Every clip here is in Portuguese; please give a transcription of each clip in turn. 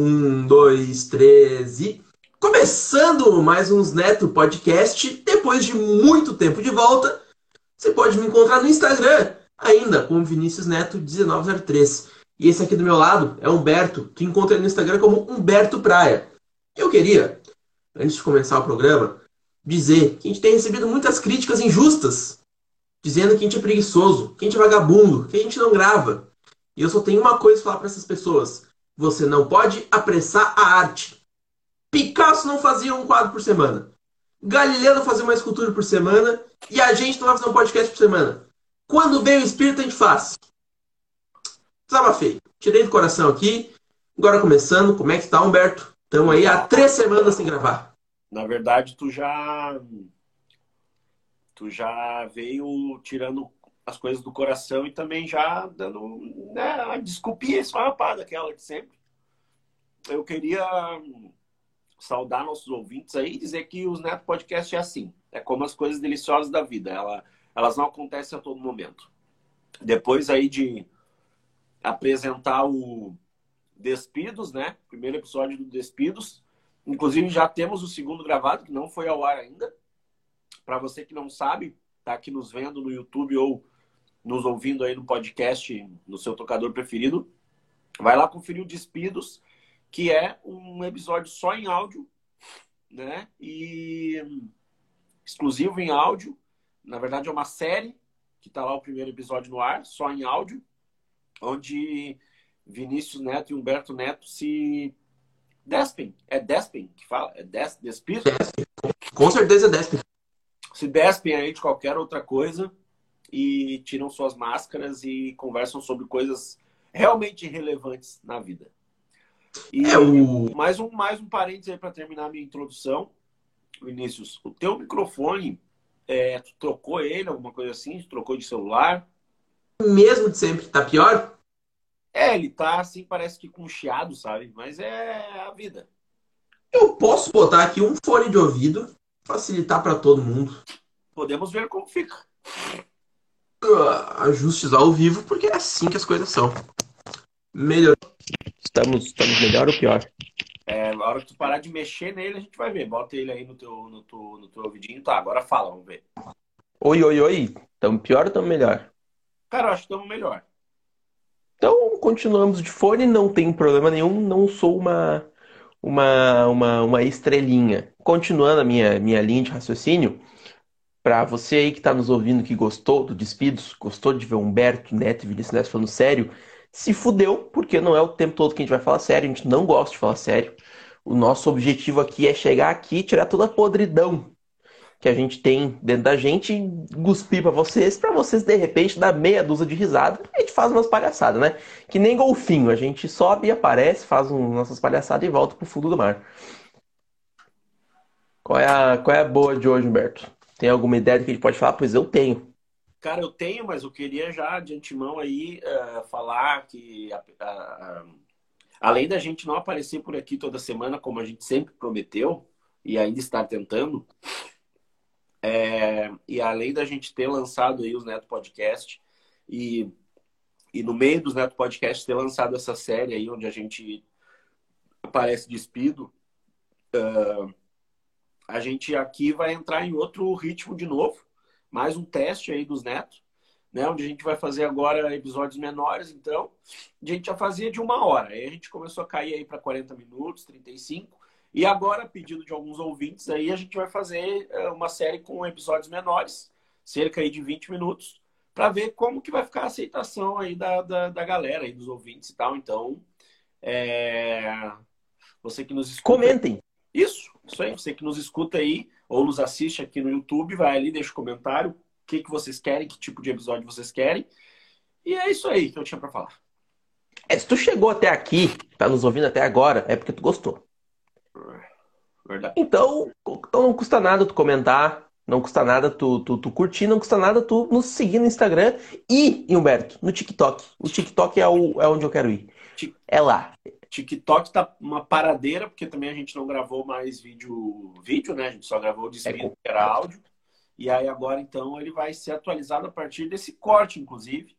Um, dois, três e. Começando mais uns Neto Podcast, depois de muito tempo de volta, você pode me encontrar no Instagram, ainda como Vinícius Neto 1903. E esse aqui do meu lado é Humberto, que encontra no Instagram como Humberto Praia. Eu queria, antes de começar o programa, dizer que a gente tem recebido muitas críticas injustas, dizendo que a gente é preguiçoso, que a gente é vagabundo, que a gente não grava. E eu só tenho uma coisa a falar para essas pessoas: você não pode apressar a arte. Picasso não fazia um quadro por semana. Galileu não fazia uma escultura por semana. E a gente não vai fazer um podcast por semana. Quando vem o espírito, a gente faz. Feio. Tirei do coração aqui. Agora começando. Como é que tá, Humberto? Estamos aí há três semanas sem gravar. Na verdade, tu já. Tu já veio tirando as coisas do coração e também já dando né, a desculpinha esfarrapada, aquela de sempre. Eu queria saudar nossos ouvintes aí e dizer que os Neto Podcast é assim. É como as coisas deliciosas da vida. Ela, elas não acontecem a todo momento. Depois aí de apresentar o Despidos, né? Primeiro episódio do Despidos. Inclusive já temos o segundo gravado, que não foi ao ar ainda. Para você que não sabe, tá aqui nos vendo no YouTube ou nos ouvindo aí no podcast, no seu tocador preferido, vai lá conferir o Despidos, que é um episódio só em áudio, né? E exclusivo em áudio. Na verdade, é uma série que está lá o primeiro episódio no ar, só em áudio, onde Vinícius Neto e Humberto Neto se despem. É despem que fala? É des, despir? Despem. Com certeza é despem. Se despem aí de qualquer outra coisa e tiram suas máscaras e conversam sobre coisas realmente relevantes na vida. E é o... mais um mais um parênteses aí para terminar a minha introdução. Vinícius, o teu microfone, é, tu trocou ele, alguma coisa assim? Tu trocou de celular? Mesmo de sempre, tá pior? É, ele tá assim, parece que com chiado, sabe? Mas é a vida. Eu posso botar aqui um fone de ouvido, facilitar para todo mundo. Podemos ver como fica. Ajustes ao vivo, porque é assim que as coisas são. Melhor. Estamos, estamos melhor ou pior? É, na hora que tu parar de mexer nele, a gente vai ver. Bota ele aí no teu, no teu, no teu ouvidinho. Tá, agora fala, vamos ver. Oi, oi, oi. Estamos pior ou estamos melhor? Cara, eu acho que estamos melhor. Então, continuamos de fone, não tem problema nenhum, não sou uma, uma, uma, uma estrelinha. Continuando a minha, minha linha de raciocínio, para você aí que está nos ouvindo que gostou do Despidos, gostou de ver Humberto Neto e Vinícius Neto falando sério, se fudeu, porque não é o tempo todo que a gente vai falar sério, a gente não gosta de falar sério. O nosso objetivo aqui é chegar aqui e tirar toda a podridão que a gente tem dentro da gente e cuspir para vocês, para vocês de repente dar meia dúzia de risada e a gente faz umas palhaçadas, né? Que nem golfinho, a gente sobe aparece, faz um, nossas palhaçadas e volta pro fundo do mar. Qual é a, qual é a boa de hoje, Humberto? Tem alguma ideia do que a gente pode falar? Pois eu tenho. Cara, eu tenho, mas eu queria já de antemão aí uh, falar que uh, uh, além da gente não aparecer por aqui toda semana, como a gente sempre prometeu e ainda está tentando, é, e além da gente ter lançado aí os Neto Podcast e, e no meio dos Neto Podcast ter lançado essa série aí onde a gente aparece despido, uh, a gente aqui vai entrar em outro ritmo de novo, mais um teste aí dos Neto, né? Onde a gente vai fazer agora episódios menores, então a gente já fazia de uma hora, aí a gente começou a cair aí para 40 minutos, 35 e agora, pedido de alguns ouvintes, aí a gente vai fazer é, uma série com episódios menores, cerca aí de 20 minutos, para ver como que vai ficar a aceitação aí da, da, da galera, aí dos ouvintes e tal. Então, é... você que nos escuta... Comentem! Isso, isso aí. Você que nos escuta aí ou nos assiste aqui no YouTube, vai ali, deixa o um comentário, o que, que vocês querem, que tipo de episódio vocês querem. E é isso aí que eu tinha para falar. É, se tu chegou até aqui, tá nos ouvindo até agora, é porque tu gostou. Verdade. Então, então não custa nada tu comentar, não custa nada tu, tu, tu, curtir, não custa nada tu nos seguir no Instagram e, Humberto, no TikTok. O TikTok é, o, é onde eu quero ir. É lá. TikTok tá uma paradeira, porque também a gente não gravou mais vídeo, vídeo né? A gente só gravou escrito, é, que era áudio. E aí agora, então, ele vai ser atualizado a partir desse corte, inclusive.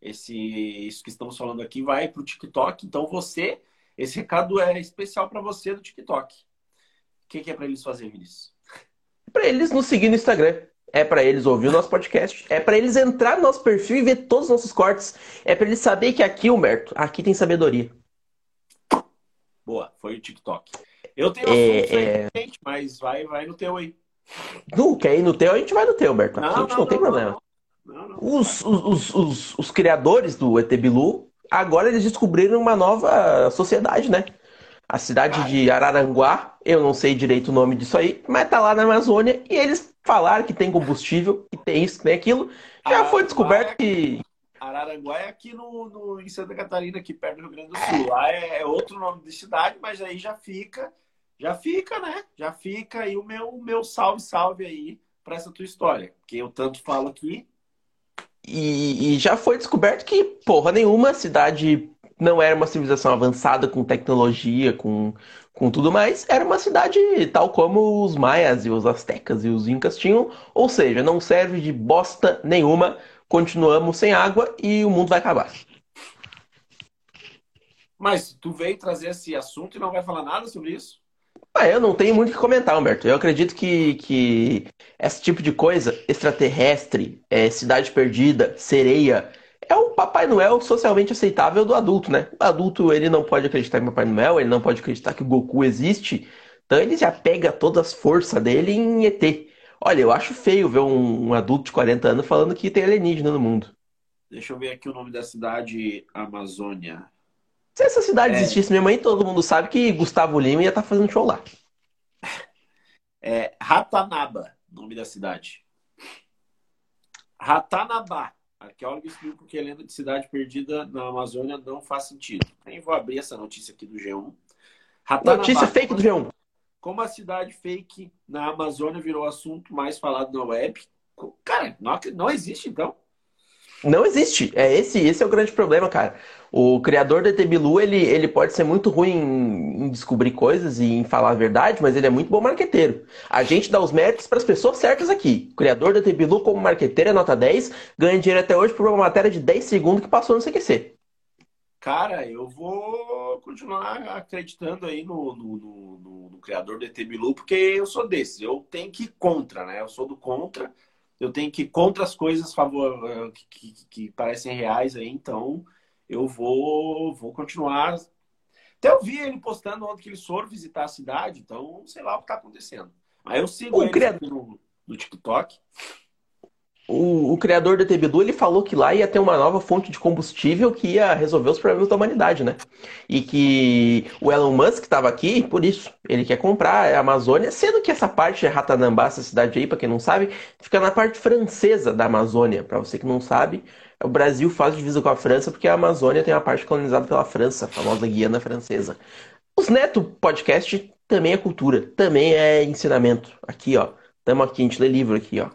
Esse, isso que estamos falando aqui vai para o TikTok. Então, você esse recado é especial para você do TikTok. O que, que é para eles fazerem, Vinícius? Para eles nos seguir no Instagram. É para eles ouvir o nosso podcast. É para eles entrar no nosso perfil e ver todos os nossos cortes. É para eles saber que aqui, Humberto, aqui tem sabedoria. Boa, foi o TikTok. Eu tenho é, é... gente, mas vai, vai no teu aí. Não, quer ir no teu, a gente vai no teu, Humberto. Não, a gente não, não tem não, problema. Os, os, os, os, criadores do ET Bilu, agora eles descobriram uma nova sociedade, né? A cidade de Araranguá, eu não sei direito o nome disso aí, mas tá lá na Amazônia e eles falaram que tem combustível, que tem isso, que tem aquilo. Já foi descoberto que. Araranguá é aqui no, no, em Santa Catarina, aqui perto do Rio Grande do Sul. Lá é, é outro nome de cidade, mas aí já fica, já fica, né? Já fica aí o meu, meu salve, salve aí para essa tua história. Que eu tanto falo aqui. E, e já foi descoberto que, porra nenhuma, cidade não era uma civilização avançada com tecnologia, com, com tudo mais, era uma cidade tal como os maias e os astecas e os incas tinham, ou seja, não serve de bosta nenhuma, continuamos sem água e o mundo vai acabar. Mas tu veio trazer esse assunto e não vai falar nada sobre isso? Ah, eu não tenho muito o que comentar, Humberto. Eu acredito que, que esse tipo de coisa, extraterrestre, é, cidade perdida, sereia, é o Papai Noel socialmente aceitável do adulto, né? O adulto, ele não pode acreditar em Papai Noel, ele não pode acreditar que o Goku existe, então ele já pega todas as forças dele em ET. Olha, eu acho feio ver um, um adulto de 40 anos falando que tem alienígena no mundo. Deixa eu ver aqui o nome da cidade, Amazônia. Se essa cidade é... existisse mesmo aí, todo mundo sabe que Gustavo Lima ia estar tá fazendo show lá. É Ratanaba, nome da cidade. Ratanabá. Arqueólogo explica que a lenda de cidade perdida na Amazônia não faz sentido. Nem vou abrir essa notícia aqui do G1. Ratanabá, notícia fake do G1. Como a cidade fake na Amazônia virou assunto mais falado na web. Cara, não, não existe então. Não existe. É esse, esse é o grande problema, cara. O criador do ET Bilu, ele, ele pode ser muito ruim em, em, descobrir coisas e em falar a verdade, mas ele é muito bom marqueteiro. A gente dá os méritos para as pessoas certas aqui. O criador do ET Bilu, como marqueteiro, é nota 10, ganha dinheiro até hoje por uma matéria de 10 segundos que passou no CQC. Cara, eu vou continuar acreditando aí no, no, no, no criador do ET Bilu, porque eu sou desse. Eu tenho que ir contra, né? Eu sou do contra. Eu tenho que ir contra as coisas favor, eh, que, que, que parecem reais aí, então eu vou, vou continuar. Até eu vi ele postando ontem que eles foram visitar a cidade, então sei lá o que está acontecendo. Aí eu sigo o ele criador... no, no TikTok. O, o, criador da TBDU ele falou que lá ia ter uma nova fonte de combustível que ia resolver os problemas da humanidade, né? E que o Elon Musk estava aqui por isso. Ele quer comprar a Amazônia, sendo que essa parte é Ratanambá, essa cidade aí, para quem não sabe, fica na parte francesa da Amazônia. Para você que não sabe, o Brasil faz divisa com a França porque a Amazônia tem uma parte colonizada pela França, a famosa Guiana Francesa. Os Neto Podcast também é cultura, também é ensinamento. Aqui, ó. Estamos aqui, a gente lê livro aqui, ó.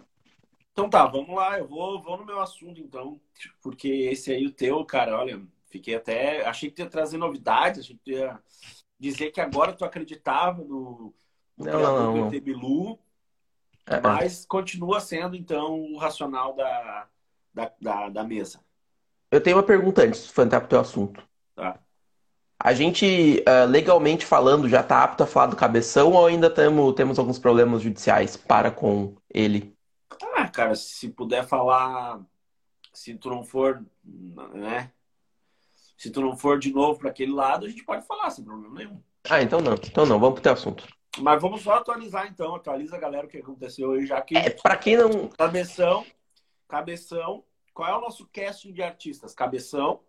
Então tá, vamos lá, eu vou, vou no meu assunto então, porque esse aí, o teu, cara, olha, fiquei até. Achei que ia trazer novidades, achei que ia dizer que agora tu acreditava no, no não, não, não. Bilu, é, é, mas continua sendo então o racional da, da, da, da mesa. Eu tenho uma pergunta antes de entrar pro teu assunto. Tá. A gente, uh, legalmente falando, já está apto a falar do cabeção ou ainda tamo, temos alguns problemas judiciais para com ele? Ah, cara, se puder falar, se tu não for, né? Se tu não for de novo para aquele lado, a gente pode falar sem problema nenhum. Ah, então não. Então não, vamos pro teu assunto. Mas vamos só atualizar então, atualiza a galera o que aconteceu aí, já que. É, para quem não. Cabeção, cabeção. Qual é o nosso casting de artistas? Cabeção.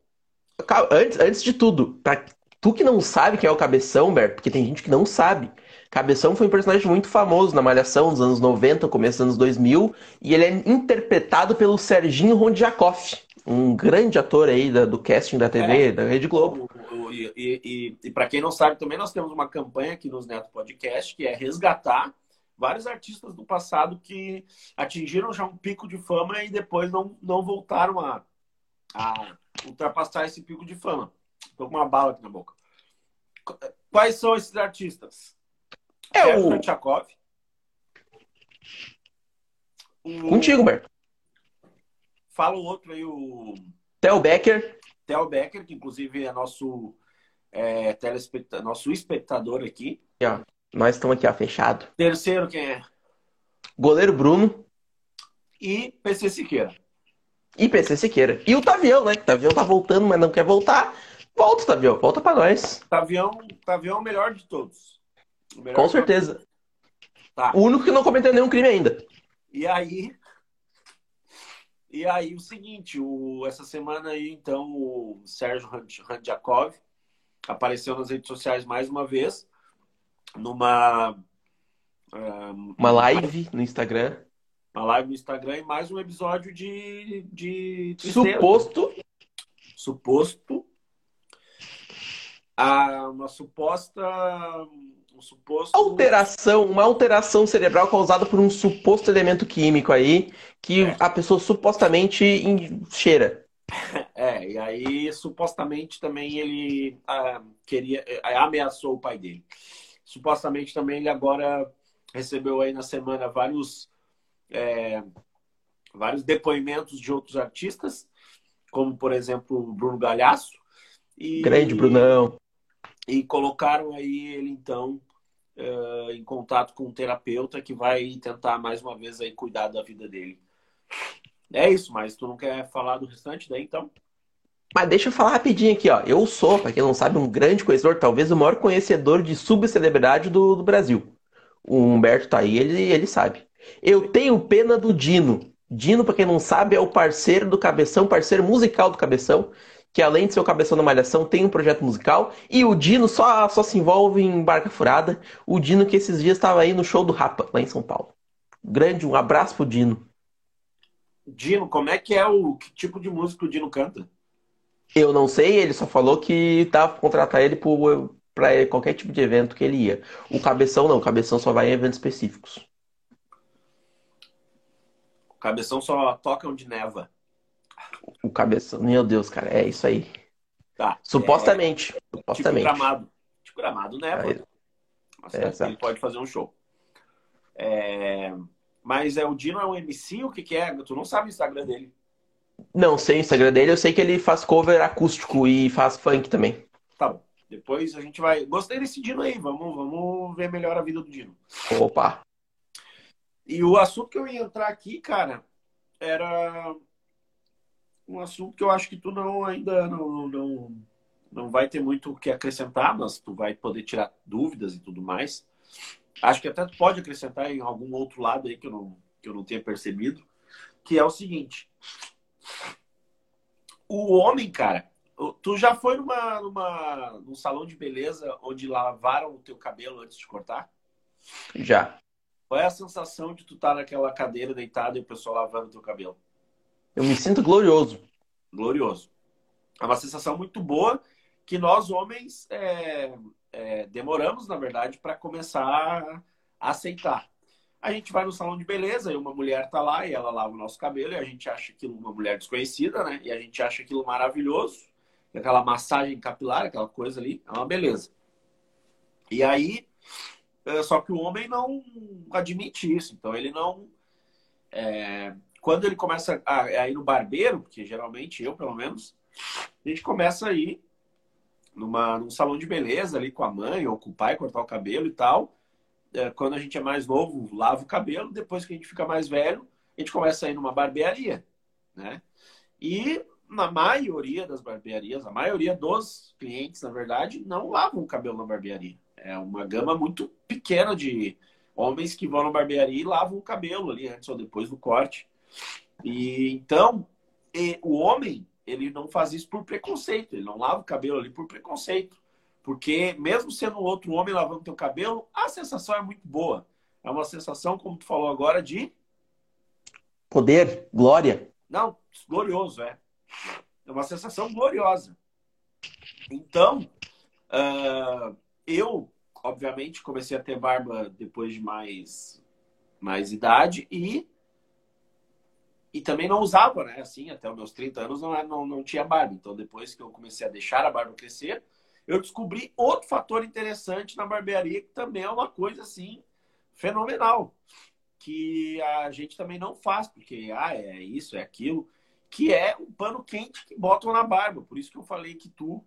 Antes, antes de tudo, pra tu que não sabe quem é o Cabeção, Berto, porque tem gente que não sabe. Cabeção foi um personagem muito famoso na Malhação dos anos 90, começo dos anos 2000, e ele é interpretado pelo Serginho Rondjakoff, um grande ator aí da, do casting da TV, é, da Rede Globo. E, e, e, e para quem não sabe, também nós temos uma campanha aqui nos Neto Podcast, que é resgatar vários artistas do passado que atingiram já um pico de fama e depois não, não voltaram a, a ultrapassar esse pico de fama. Estou com uma bala aqui na boca. Quais são esses artistas? É o. Tchakov. O... Contigo, Berto. Fala o outro aí, o. Theo Becker. Theo Becker, que inclusive é nosso é, telespectador, nosso espectador aqui. Ó. Nós estamos aqui, ó, fechado. Terceiro, quem é? Goleiro Bruno. E PC Siqueira. E PC Siqueira. E o Tavião, né? O Tavião tá voltando, mas não quer voltar. Volta, Tavião. Volta pra nós. Tavião, Tavião é o melhor de todos. Melhor Com certeza. Todos. Tá. O único que não cometeu nenhum crime ainda. E aí, e aí o seguinte, o, essa semana aí, então, o Sérgio Randjakov apareceu nas redes sociais mais uma vez, numa... Um, uma live no Instagram. Uma live no Instagram e mais um episódio de... de Suposto. Suposto. Ah, uma suposta um suposto. Alteração, uma alteração cerebral causada por um suposto elemento químico aí que é. a pessoa supostamente cheira. É, e aí supostamente também ele ah, queria, ah, ameaçou o pai dele. Supostamente também ele agora recebeu aí na semana vários, é, vários depoimentos de outros artistas, como por exemplo o Bruno Galhaço. E, Grande Brunão. E colocaram aí ele, então, uh, em contato com um terapeuta que vai tentar, mais uma vez, aí, cuidar da vida dele. É isso, mas tu não quer falar do restante daí, então? Mas deixa eu falar rapidinho aqui, ó. Eu sou, para quem não sabe, um grande conhecedor, talvez o maior conhecedor de subcelebridade do, do Brasil. O Humberto tá aí, ele, ele sabe. Eu tenho pena do Dino. Dino, para quem não sabe, é o parceiro do Cabeção, parceiro musical do Cabeção que além de ser o cabeção da malhação, tem um projeto musical. E o Dino só, só se envolve em barca furada. O Dino que esses dias estava aí no show do Rapa, lá em São Paulo. Grande, um abraço pro Dino. Dino, como é que é o que tipo de música o Dino canta? Eu não sei, ele só falou que tava contratar ele para qualquer tipo de evento que ele ia. O Cabeção não, o Cabeção só vai em eventos específicos. O Cabeção só toca onde neva. O cabeção. Meu Deus, cara, é isso aí. Tá. Supostamente. É, supostamente. Tipo gramado. Tipo gramado, né? Aí, é, ele pode fazer um show. É... Mas é o Dino é um MC? O que, que é? Tu não sabe o Instagram dele? Não, sei o Instagram dele. Eu sei que ele faz cover acústico e faz funk também. Tá bom. Depois a gente vai. Gostei desse Dino aí. Vamos, vamos ver melhor a vida do Dino. Opa! E o assunto que eu ia entrar aqui, cara, era um assunto que eu acho que tu não ainda não, não, não vai ter muito o que acrescentar, mas tu vai poder tirar dúvidas e tudo mais. Acho que até tu pode acrescentar em algum outro lado aí que eu não, que eu não tenha percebido, que é o seguinte. O homem, cara, tu já foi numa, numa, num salão de beleza onde lavaram o teu cabelo antes de cortar? Já. Qual é a sensação de tu estar tá naquela cadeira deitada e o pessoal lavando o teu cabelo? Eu me sinto glorioso. Glorioso. É uma sensação muito boa que nós, homens, é, é, demoramos, na verdade, para começar a aceitar. A gente vai no salão de beleza e uma mulher tá lá e ela lava o nosso cabelo e a gente acha aquilo uma mulher desconhecida, né? E a gente acha aquilo maravilhoso. Aquela massagem capilar, aquela coisa ali, é uma beleza. E aí, é, só que o homem não admite isso. Então ele não é, quando ele começa a, a, ir no barbeiro, porque geralmente eu, pelo menos, a gente começa a ir numa, num salão de beleza ali com a mãe ou com o pai, cortar o cabelo e tal. É, quando a gente é mais novo, lava o cabelo. Depois que a gente fica mais velho, a gente começa a ir numa barbearia, né? E na maioria das barbearias, a maioria dos clientes, na verdade, não lavam o cabelo na barbearia. É uma gama muito pequena de homens que vão na barbearia e lavam o cabelo ali antes ou depois do corte. E então, o homem, ele não faz isso por preconceito, ele não lava o cabelo ali por preconceito. Porque mesmo sendo outro homem lavando teu cabelo, a sensação é muito boa. É uma sensação, como tu falou agora, de poder, glória. Não, glorioso, é. É uma sensação gloriosa. Então, uh, eu, obviamente, comecei a ter barba depois de mais, mais idade e e também não usava, né? Assim, até os meus 30 anos não, não, não tinha barba. Então, depois que eu comecei a deixar a barba crescer, eu descobri outro fator interessante na barbearia, que também é uma coisa, assim, fenomenal. Que a gente também não faz, porque, ah, é isso, é aquilo. Que é o pano quente que botam na barba. Por isso que eu falei que tu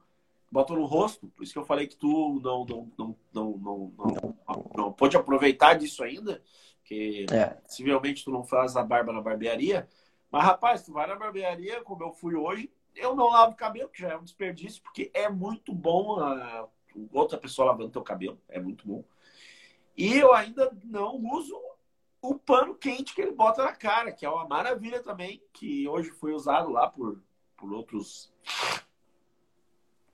bota no rosto. Por isso que eu falei que tu não, não, não, não, não, não, não pode aproveitar disso ainda, que é. possivelmente tu não faz a barba na barbearia. Mas, rapaz, tu vai na barbearia, como eu fui hoje, eu não lavo cabelo, que já é um desperdício, porque é muito bom a outra pessoa lavando teu cabelo, é muito bom. E eu ainda não uso o pano quente que ele bota na cara, que é uma maravilha também, que hoje foi usado lá por, por outros.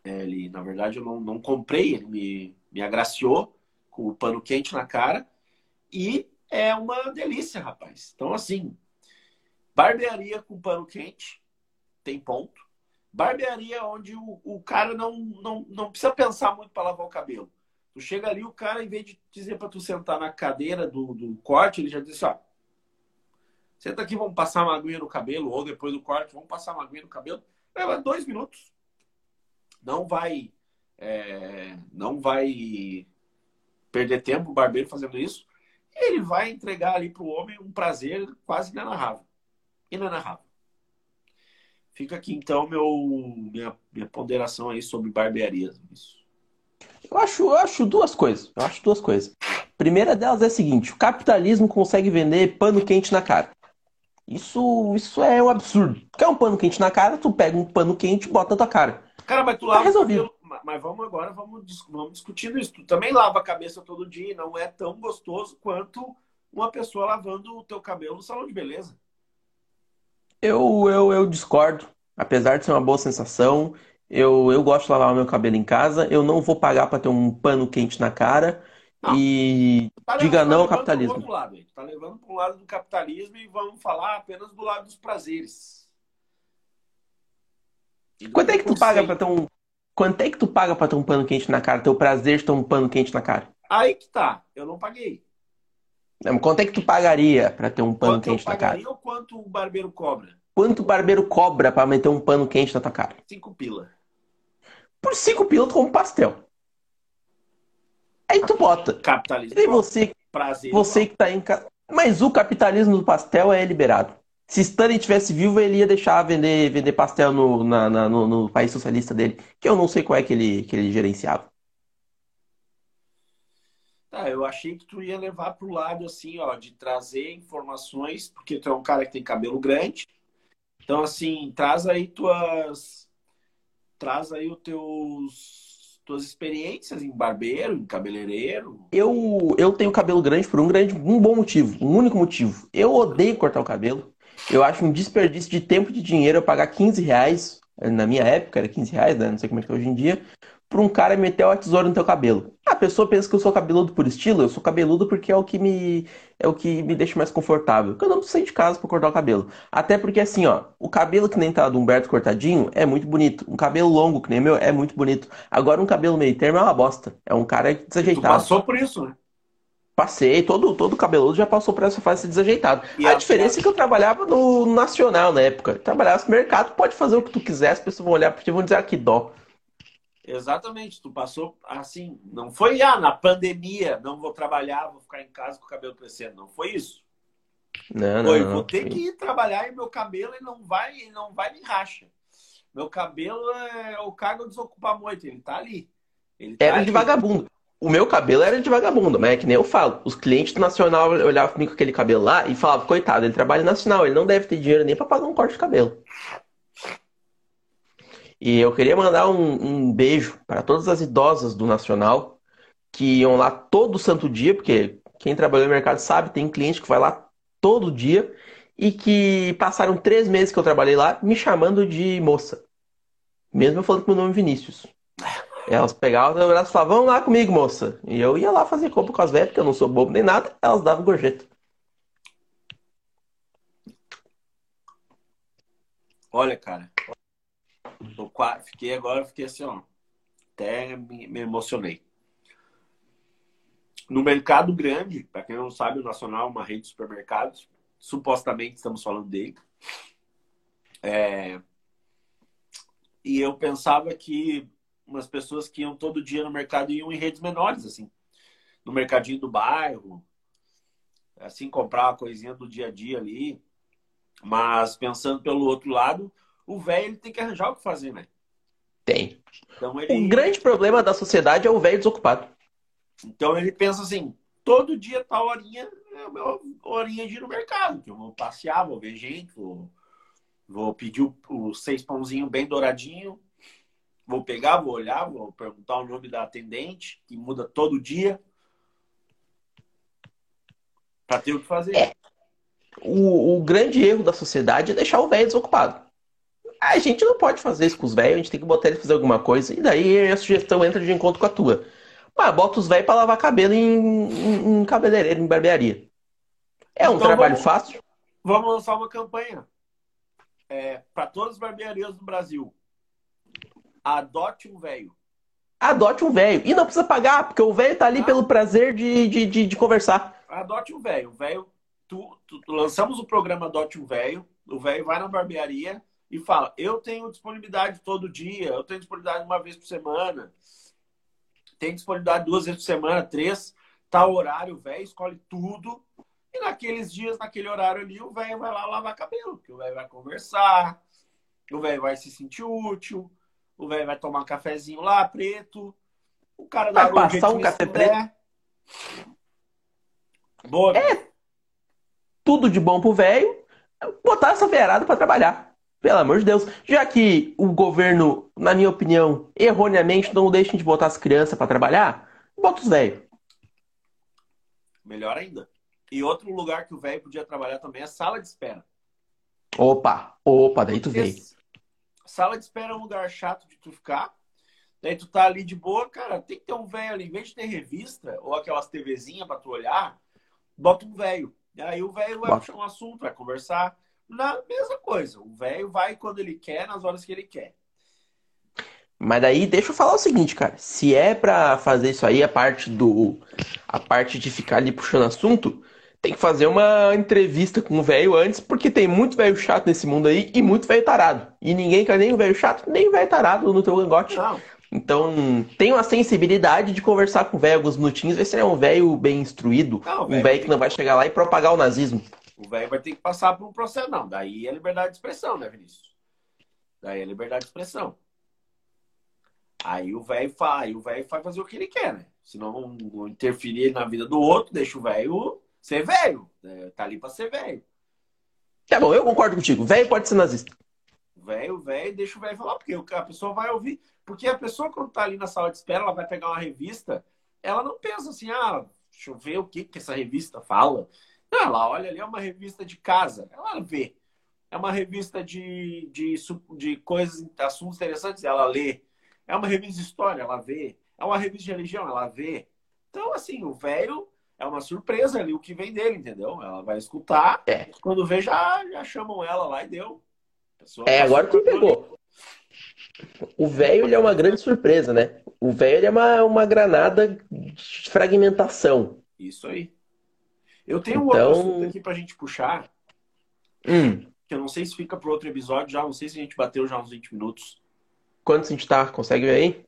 É, ele, na verdade, eu não, não comprei, ele me, me agraciou com o pano quente na cara. E é uma delícia, rapaz. Então, assim, barbearia com pano quente, tem ponto. Barbearia onde o, o cara não, não, não precisa pensar muito para lavar o cabelo. Tu chega ali, o cara, em vez de dizer para tu sentar na cadeira do, do corte, ele já disse, ó, senta aqui, vamos passar uma aguinha no cabelo, ou depois do corte, vamos passar uma aguinha no cabelo. Leva dois minutos. Não vai, é, não vai perder tempo o barbeiro fazendo isso. Ele vai entregar ali para o homem um prazer quase inenarrável. Inenarrável. Fica aqui então meu, minha, minha ponderação aí sobre barbearias. Isso. Eu acho, eu acho duas coisas. Eu acho duas coisas. primeira delas é a seguinte: o capitalismo consegue vender pano quente na cara. Isso, isso é um absurdo. Quer um pano quente na cara, tu pega um pano quente e bota na tua cara. Cara, mas tu tá lava resolvido. Mas vamos agora, vamos, vamos discutindo isso. Tu também lava a cabeça todo dia e não é tão gostoso quanto uma pessoa lavando o teu cabelo no salão de beleza. Eu, eu, eu discordo. Apesar de ser uma boa sensação, eu, eu gosto de lavar o meu cabelo em casa. Eu não vou pagar para ter um pano quente na cara. Não. E tá diga tá não ao capitalismo. Tá lado, tá levando para um lado do capitalismo e vamos falar apenas do lado dos prazeres. Quanto é que tu paga para ter um Quanto é que tu paga para ter um pano quente na cara? Ter o prazer de ter um pano quente na cara? Aí que tá. Eu não paguei. Não, quanto é que tu pagaria para ter um pano quanto quente na cara? ou quanto o barbeiro cobra? Quanto o barbeiro cobra para meter um pano quente na tua cara? Cinco pila. Por cinco pila tu come pastel. Aí tu bota. Capitalismo. E você, Prazer você que tá em casa. Mas o capitalismo do pastel é liberado. Se Stanley tivesse vivo, ele ia deixar vender, vender pastel no, na, na, no, no, país socialista dele, que eu não sei qual é que ele, que ele gerenciava. Tá, eu achei que tu ia levar pro lado assim, ó, de trazer informações, porque tu é um cara que tem cabelo grande, então, assim, traz aí tuas. Traz aí os teus. Tuas experiências em barbeiro, em cabeleireiro. Eu, eu tenho cabelo grande por um grande, um bom motivo, um único motivo. Eu odeio cortar o cabelo. Eu acho um desperdício de tempo e de dinheiro eu pagar 15 reais. Na minha época era 15 reais, né? Não sei como é que é hoje em dia pra um cara meter a tesoura no teu cabelo. A pessoa pensa que eu sou cabeludo por estilo, eu sou cabeludo porque é o que me é o que me deixa mais confortável. Porque eu não preciso sair de casa para cortar o cabelo. Até porque assim, ó, o cabelo que nem tá do Humberto cortadinho é muito bonito. Um cabelo longo que nem meu é muito bonito. Agora um cabelo meio termo é uma bosta. É um cara desajeitado. Tu passou por isso, né? Passei, todo, todo cabeludo já passou por essa fase desajeitado. E a, a diferença é que eu trabalhava no nacional na época. trabalhava no mercado, pode fazer o que tu quiser, as pessoas vão olhar para ti e vão dizer ah, que dó. Exatamente, tu passou assim, não foi ah, na pandemia, não vou trabalhar, vou ficar em casa com o cabelo crescendo, não foi isso. Não, foi, não, vou ter que ir trabalhar e meu cabelo ele não vai, ele não vai me racha. Meu cabelo é o cargo desocupar muito, ele tá ali. Ele tá era ali. de vagabundo. O meu cabelo era de vagabundo, mas é que nem eu falo. Os clientes do Nacional olhavam comigo com aquele cabelo lá e falavam, coitado, ele trabalha Nacional, ele não deve ter dinheiro nem para pagar um corte de cabelo. E eu queria mandar um, um beijo para todas as idosas do Nacional que iam lá todo santo dia, porque quem trabalhou no mercado sabe, tem cliente que vai lá todo dia e que passaram três meses que eu trabalhei lá me chamando de moça. Mesmo eu falando o meu nome Vinícius. Elas pegavam e falavam, vamos lá comigo, moça. E eu ia lá fazer compra com as velhas, porque eu não sou bobo nem nada, elas davam gorjeta. Olha, cara, Tô, fiquei agora, fiquei assim, ó. Até me, me emocionei. No mercado grande, para quem não sabe, o Nacional é uma rede de supermercados. Supostamente estamos falando dele. É... E eu pensava que umas pessoas que iam todo dia no mercado iam em redes menores, assim. No mercadinho do bairro, assim, comprar uma coisinha do dia a dia ali. Mas pensando pelo outro lado, o velho tem que arranjar o que fazer, né? Tem. Então ele, O grande problema da sociedade é o velho desocupado. então ele pensa assim, todo dia tal horinha é a minha horinha de ir no mercado, que eu vou passear, vou ver gente, vou, vou pedir o- os seis pãozinhos bem douradinho, vou pegar, vou olhar, vou perguntar o nome da atendente, que muda todo dia, para ter o que fazer. É. O, o grande erro da sociedade é deixar o velho desocupado. A gente não pode fazer isso com os velhos, a gente tem que botar eles fazer alguma coisa, e daí a sugestão entra de encontro com a tua. Mas bota os velhos pra lavar cabelo em, em, em cabeleireiro, em barbearia. É um Então trabalho vamos- fácil. Vamos lançar uma campanha para todas as barbearias do Brasil. Adote um velho. Adote um velho. E não precisa pagar, porque o velho tá ali Ah. pelo prazer de, de, de, de conversar. Adote um velho. O velho, tu, tu- tu- lançamos o programa Adote um velho. O velho vai na barbearia e fala: Eu tenho disponibilidade todo dia, eu tenho disponibilidade uma vez por semana, tem disponibilidade duas vezes por semana, três, tal horário, o velho escolhe tudo. E naqueles dias, naquele horário ali, o velho vai lá lavar cabelo, porque o velho vai conversar, o velho vai se sentir útil, o velho vai tomar um cafezinho lá, preto. O cara Vai passar um café puder. Boa. Tudo de bom pro velho. Botar essa velharada pra trabalhar. Pelo amor de Deus. Já que o governo, na minha opinião, erroneamente não deixa de botar as crianças pra trabalhar, bota os velhos. Melhor ainda. E outro lugar que o velho podia trabalhar também é sala de espera. Opa, opa, daí tu veio. Sala de espera é um lugar chato de tu ficar. Daí tu tá ali de boa, cara, tem que ter um velho ali. Em vez de ter revista ou aquelas TVzinhas pra tu olhar, bota um velho. E aí o velho vai puxar um assunto, vai conversar. Na mesma coisa. O velho vai quando ele quer, nas horas que ele quer. Mas daí deixa eu falar o seguinte, cara. Se é pra fazer isso aí, a parte do. A parte de ficar ali puxando assunto, tem que fazer uma entrevista com o velho antes, porque tem muito velho chato nesse mundo aí e muito velho tarado. E ninguém quer nem o velho chato, nem o velho tarado no teu cangote. Não, Então, tem uma sensibilidade de conversar com o velho alguns minutinhos, ver se ele é um velho bem instruído, Não, um velho, que não vai chegar lá e propagar o nazismo. o velho vai ter que passar por um processo. Não, daí é liberdade de expressão, né, Vinícius? Daí é liberdade de expressão. Aí o velho faz, o velho vai fazer o que ele quer, né? Se não não interferir na vida do outro, deixa o velho ser velho. né? Tá ali pra ser velho. Tá bom, eu concordo contigo. Velho pode ser nazista. Velho, velho, deixa o velho falar, porque a pessoa vai ouvir. Porque a pessoa, quando tá ali na sala de espera, ela vai pegar uma revista, ela não pensa assim, ah, deixa eu ver o que, que essa revista fala. Não, ela olha ali, é uma revista de casa. Ela vê. É uma revista de, de, de coisas, assuntos interessantes, ela lê. É uma revista de história, ela vê. É uma revista de religião, ela vê. Então, assim, o velho é uma surpresa ali o que vem dele, entendeu? Ela vai escutar, É. quando vê, já, já chamam ela lá e deu. É, passou agora ali. pegou. O velho ele é uma grande surpresa, né? O velho ele é uma, uma granada de fragmentação. Isso aí. Eu tenho um Então- outro assunto aqui pra gente puxar, Hum, que eu não sei se fica pro outro episódio já, não sei se a gente bateu já uns 20 minutos. quantos a gente tá? Consegue ver aí?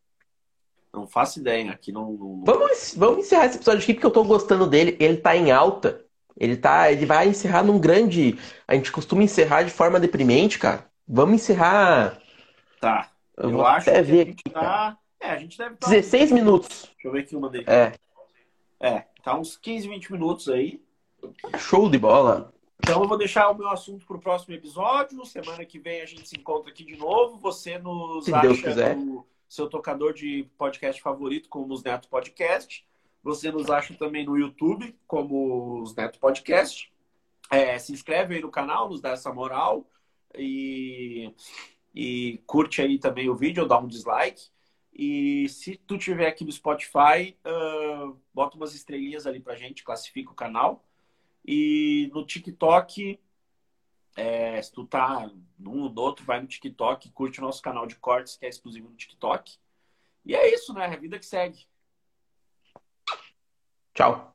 Não faço ideia, aqui não... não- Vamos, vamos encerrar esse episódio aqui porque eu tô gostando dele. Ele tá em alta. Ele tá, ele vai encerrar num grande. A gente costuma encerrar de forma deprimente, cara. Vamos encerrar. Tá. Eu, Eu, vou acho até que a ver gente aqui, tá... É, a gente deve estar... 16 minutos. Deixa eu ver aqui uma dele. É, É, tá uns 15, 20 minutos aí. show de bola. Então eu vou deixar o meu assunto pro próximo episódio. Semana que vem a gente se encontra aqui de novo. Você nos Se acha Deus quiser. no seu tocador de podcast favorito, como os Neto Podcast. Você nos acha também no YouTube, como os Neto Podcast. É, se inscreve aí no canal, nos dá essa moral. E, e curte aí também o vídeo, ou dá um dislike. E se tu tiver aqui no Spotify, ah, bota umas estrelinhas ali pra gente, classifica o canal. E no TikTok, é, se tu tá num ou no outro, vai no TikTok, curte o nosso canal de cortes, que é exclusivo no TikTok. E é isso, né? É a vida que segue. Tchau.